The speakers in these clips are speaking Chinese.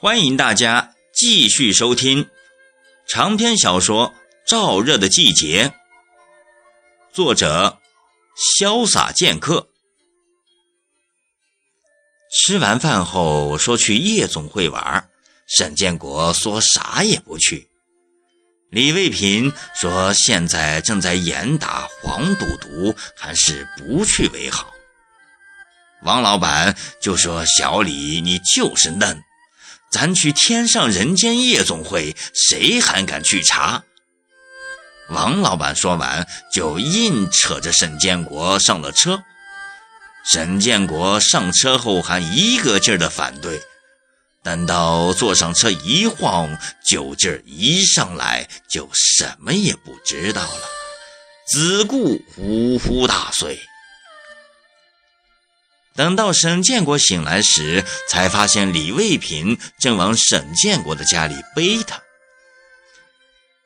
欢迎大家继续收听长篇小说《燥热的季节》，作者潇洒剑客。吃完饭后说去夜总会玩，沈建国说啥也不去。李卫平说现在正在严打黄赌毒，还是不去为好。王老板就说：“小李，你就是嫩。”咱去天上人间夜总会，谁还敢去查？王老板说完，就硬扯着沈建国上了车。沈建国上车后还一个劲儿的反对，等到坐上车一晃，酒劲儿一上来，就什么也不知道了，只顾呼呼大睡。等到沈建国醒来时，才发现李卫平正往沈建国的家里背他。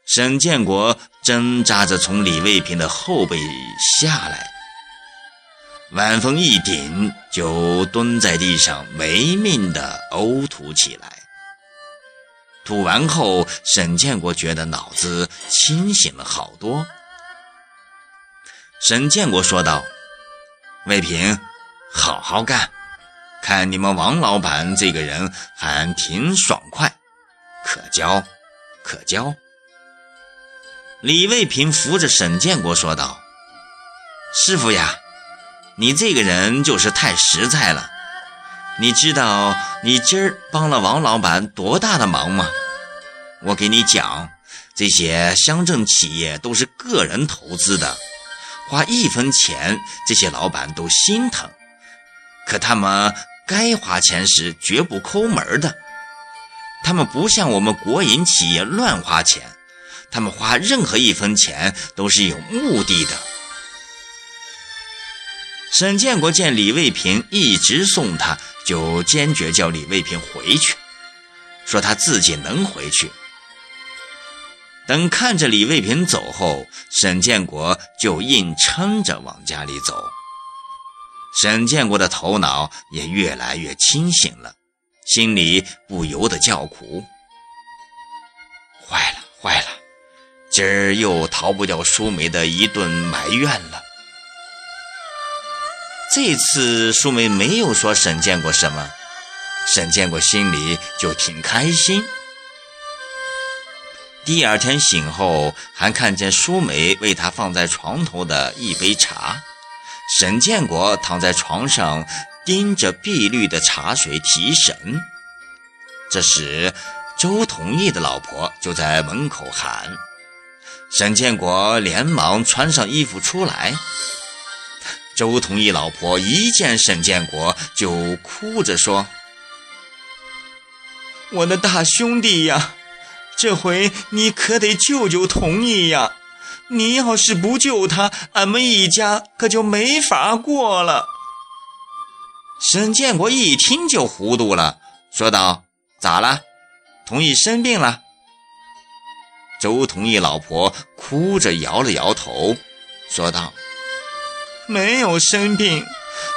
沈建国挣扎着从李卫平的后背下来，晚风一顶，就蹲在地上没命的呕吐起来。吐完后，沈建国觉得脑子清醒了好多。沈建国说道：“卫平。”好好干，看你们王老板这个人还挺爽快，可交，可交。李卫平扶着沈建国说道：“师傅呀，你这个人就是太实在了。你知道你今儿帮了王老板多大的忙吗？我给你讲，这些乡镇企业都是个人投资的，花一分钱，这些老板都心疼。”可他们该花钱时绝不抠门的，他们不像我们国营企业乱花钱，他们花任何一分钱都是有目的的。沈建国见李卫平一直送他，就坚决叫李卫平回去，说他自己能回去。等看着李卫平走后，沈建国就硬撑着往家里走。沈建国的头脑也越来越清醒了，心里不由得叫苦：“坏了，坏了，今儿又逃不掉舒梅的一顿埋怨了。”这次舒梅没有说沈建国什么，沈建国心里就挺开心。第二天醒后，还看见舒梅为他放在床头的一杯茶。沈建国躺在床上，盯着碧绿的茶水提神。这时，周同义的老婆就在门口喊。沈建国连忙穿上衣服出来。周同义老婆一见沈建国，就哭着说：“我的大兄弟呀，这回你可得救救同义呀！”你要是不救他，俺们一家可就没法过了。沈建国一听就糊涂了，说道：“咋了？同意生病了？”周同意老婆哭着摇了摇头，说道：“没有生病，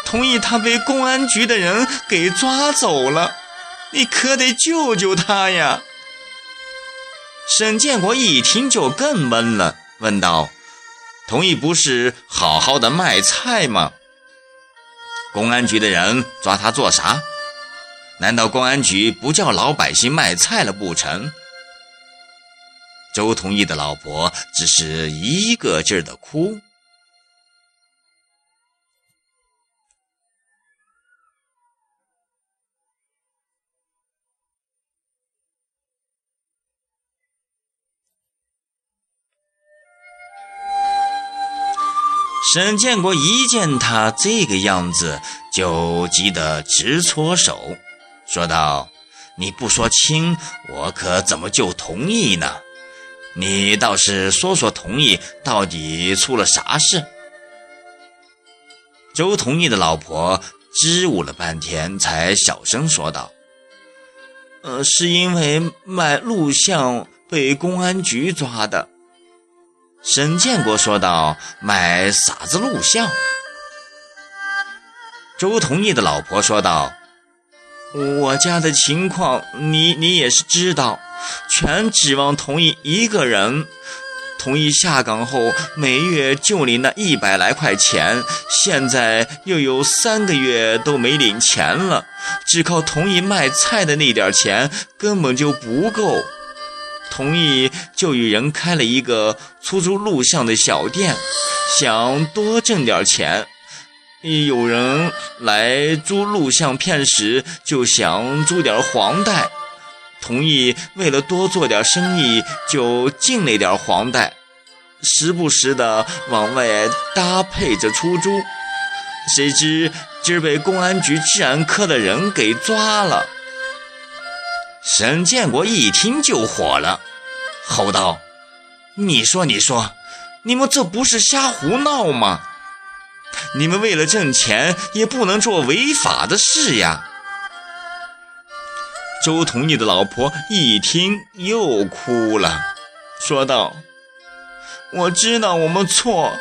同意他被公安局的人给抓走了。你可得救救他呀！”沈建国一听就更闷了。问道：“同意不是好好的卖菜吗？公安局的人抓他做啥？难道公安局不叫老百姓卖菜了不成？”周同意的老婆只是一个劲儿的哭。沈建国一见他这个样子，就急得直搓手，说道：“你不说清，我可怎么就同意呢？你倒是说说，同意到底出了啥事？”周同意的老婆支吾了半天，才小声说道：“呃，是因为卖录像被公安局抓的。”沈建国说道：“买啥子录像？”周同义的老婆说道：“我家的情况你你也是知道，全指望同意一个人。同意下岗后每月就领那一百来块钱，现在又有三个月都没领钱了，只靠同意卖菜的那点钱根本就不够。同意就与人开了一个出租录像的小店，想多挣点钱。有人来租录像片时，就想租点黄带。同意为了多做点生意，就进了点黄带，时不时的往外搭配着出租。谁知今儿被公安局治安科的人给抓了。沈建国一听就火了，吼道：“你说，你说，你们这不是瞎胡闹吗？”你们为了挣钱，也不能做违法的事呀！周同义的老婆一听又哭了，说道：“我知道我们错，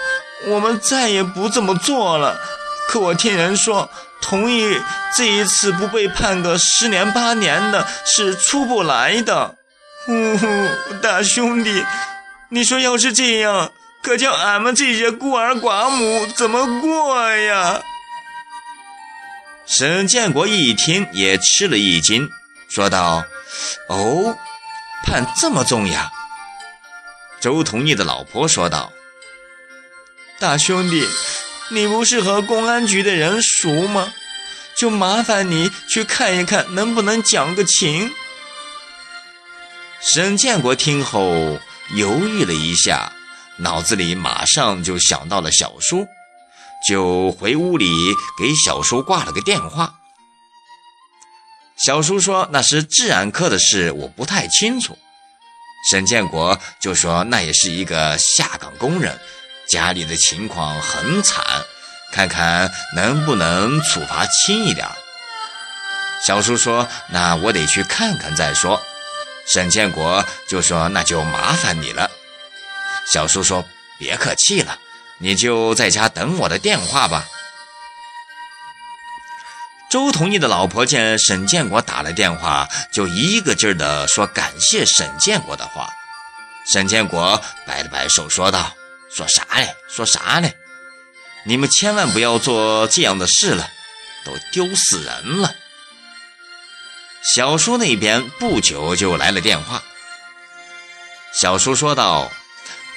我们再也不这么做了。可我听人说，同意这一次不被判个十年八年的，是出不来的。呜呼，大兄弟，你说要是这样……”可叫俺们这些孤儿寡母怎么过呀？沈建国一听也吃了一惊，说道：“哦，判这么重呀？”周同义的老婆说道：“大兄弟，你不是和公安局的人熟吗？就麻烦你去看一看，能不能讲个情。”沈建国听后犹豫了一下。脑子里马上就想到了小叔，就回屋里给小叔挂了个电话。小叔说那是治安科的事，我不太清楚。沈建国就说那也是一个下岗工人，家里的情况很惨，看看能不能处罚轻一点。小叔说那我得去看看再说。沈建国就说那就麻烦你了。小叔说：“别客气了，你就在家等我的电话吧。”周同义的老婆见沈建国打了电话，就一个劲儿的说感谢沈建国的话。沈建国摆了摆手，说道：“说啥嘞？说啥嘞？你们千万不要做这样的事了，都丢死人了。”小叔那边不久就来了电话。小叔说道。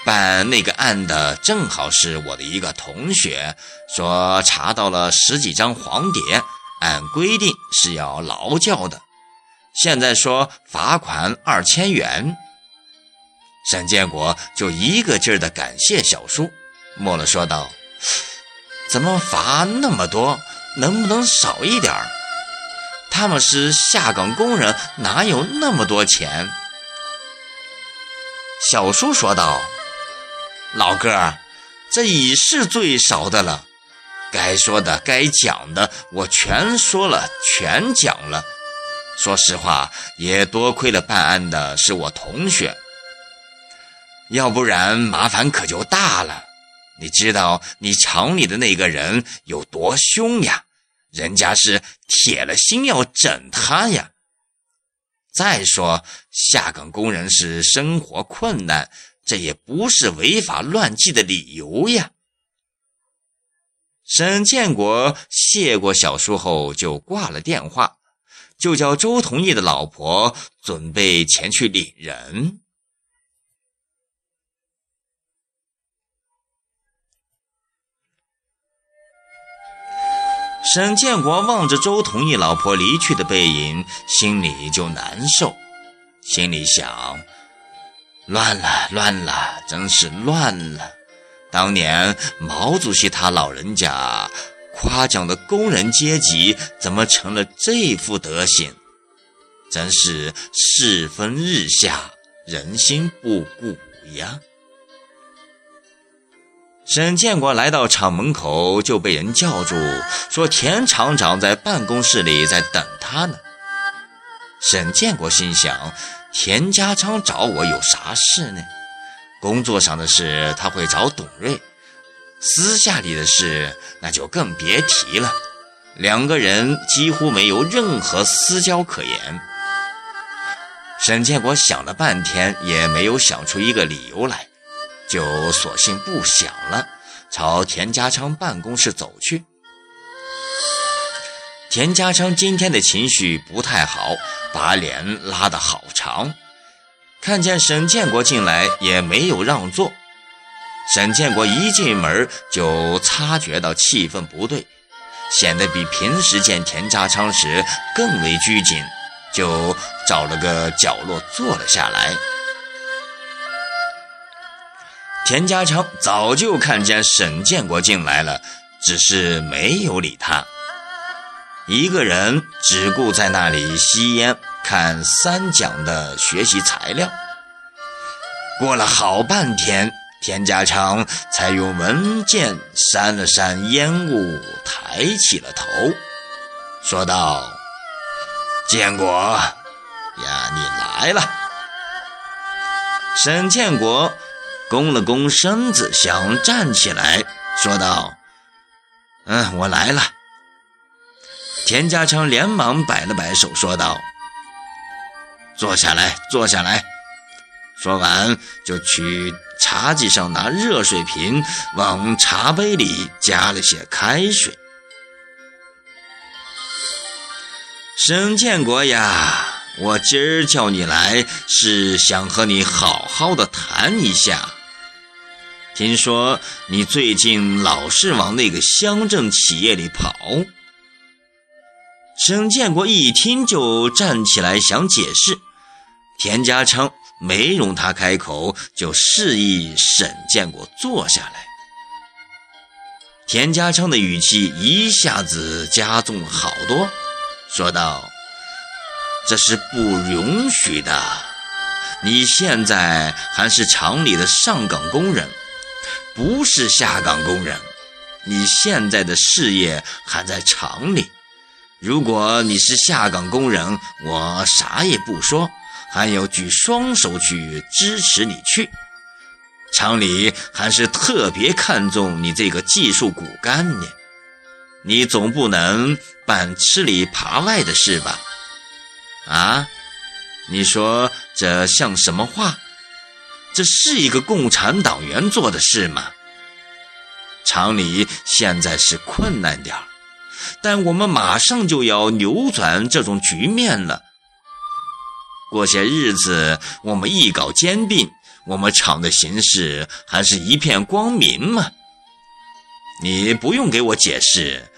办那个案的正好是我的一个同学，说查到了十几张黄碟，按规定是要劳教的。现在说罚款二千元。沈建国就一个劲儿的感谢小叔，末了说道：“怎么罚那么多？能不能少一点儿？他们是下岗工人，哪有那么多钱？”小叔说道。老哥，这已是最少的了，该说的、该讲的，我全说了，全讲了。说实话，也多亏了办案的是我同学，要不然麻烦可就大了。你知道你厂里的那个人有多凶呀？人家是铁了心要整他呀。再说，下岗工人是生活困难。这也不是违法乱纪的理由呀！沈建国谢过小叔后就挂了电话，就叫周同义的老婆准备前去领人。沈建国望着周同义老婆离去的背影，心里就难受，心里想。乱了，乱了，真是乱了！当年毛主席他老人家夸奖的工人阶级，怎么成了这副德行？真是世风日下，人心不古呀！沈建国来到厂门口，就被人叫住，说田厂长在办公室里在等他呢。沈建国心想。田家昌找我有啥事呢？工作上的事他会找董瑞，私下里的事那就更别提了。两个人几乎没有任何私交可言。沈建国想了半天，也没有想出一个理由来，就索性不想了，朝田家昌办公室走去。田家昌今天的情绪不太好，把脸拉得好长，看见沈建国进来，也没有让座。沈建国一进门就察觉到气氛不对，显得比平时见田家昌时更为拘谨，就找了个角落坐了下来。田家昌早就看见沈建国进来了，只是没有理他，一个人只顾在那里吸烟、看三讲的学习材料。过了好半天。田家昌才用文件扇了扇烟雾，抬起了头，说道：“建国呀，你来了。”沈建国弓了弓身子，想站起来，说道：“嗯，我来了。”田家昌连忙摆了摆手，说道：“坐下来，坐下来。”说完，就去。茶几上拿热水瓶往茶杯里加了些开水。沈建国呀，我今儿叫你来是想和你好好的谈一下。听说你最近老是往那个乡镇企业里跑。沈建国一听就站起来想解释，田家昌。没容他开口，就示意沈建国坐下来。田家昌的语气一下子加重了好多，说道：“这是不允许的。你现在还是厂里的上岗工人，不是下岗工人。你现在的事业还在厂里。如果你是下岗工人，我啥也不说。”还要举双手去支持你去，厂里还是特别看重你这个技术骨干呢。你总不能办吃里扒外的事吧？啊，你说这像什么话？这是一个共产党员做的事吗？厂里现在是困难点儿但我们马上就要扭转这种局面了。过些日子，我们一搞兼并，我们厂的形势还是一片光明嘛。你不用给我解释，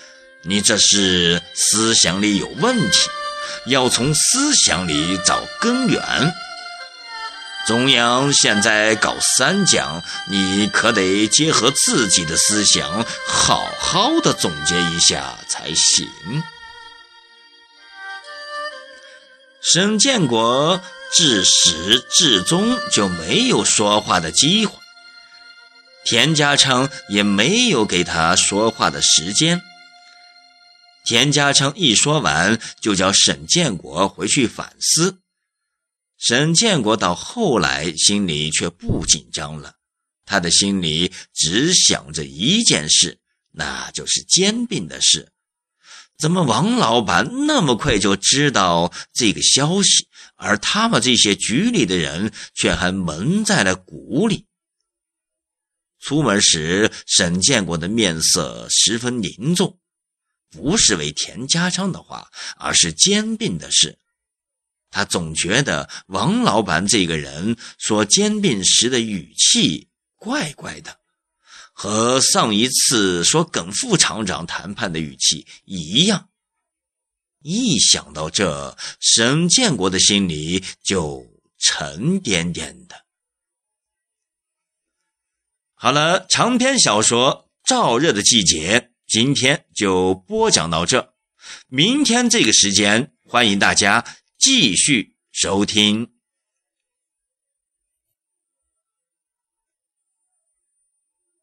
你这是思想里有问题，要从思想里找根源。中央现在搞三讲，你可得结合自己的思想，好好的总结一下才行。沈建国自始至终就没有说话的机会，田家昌也没有给他说话的时间。田家昌一说完，就叫沈建国回去反思。沈建国到后来心里却不紧张了，他的心里只想着一件事，那就是兼并的事。怎么王老板那么快就知道这个消息，而他们这些局里的人却还蒙在了鼓里？出门时，沈建国的面色十分凝重，不是为田家昌的话，而是兼并的事。他总觉得王老板这个人说兼并时的语气怪怪的。和上一次说耿副厂长谈判的语气一样，一想到这，沈建国的心里就沉甸甸的。好了，长篇小说《燥热的季节》今天就播讲到这，明天这个时间，欢迎大家继续收听。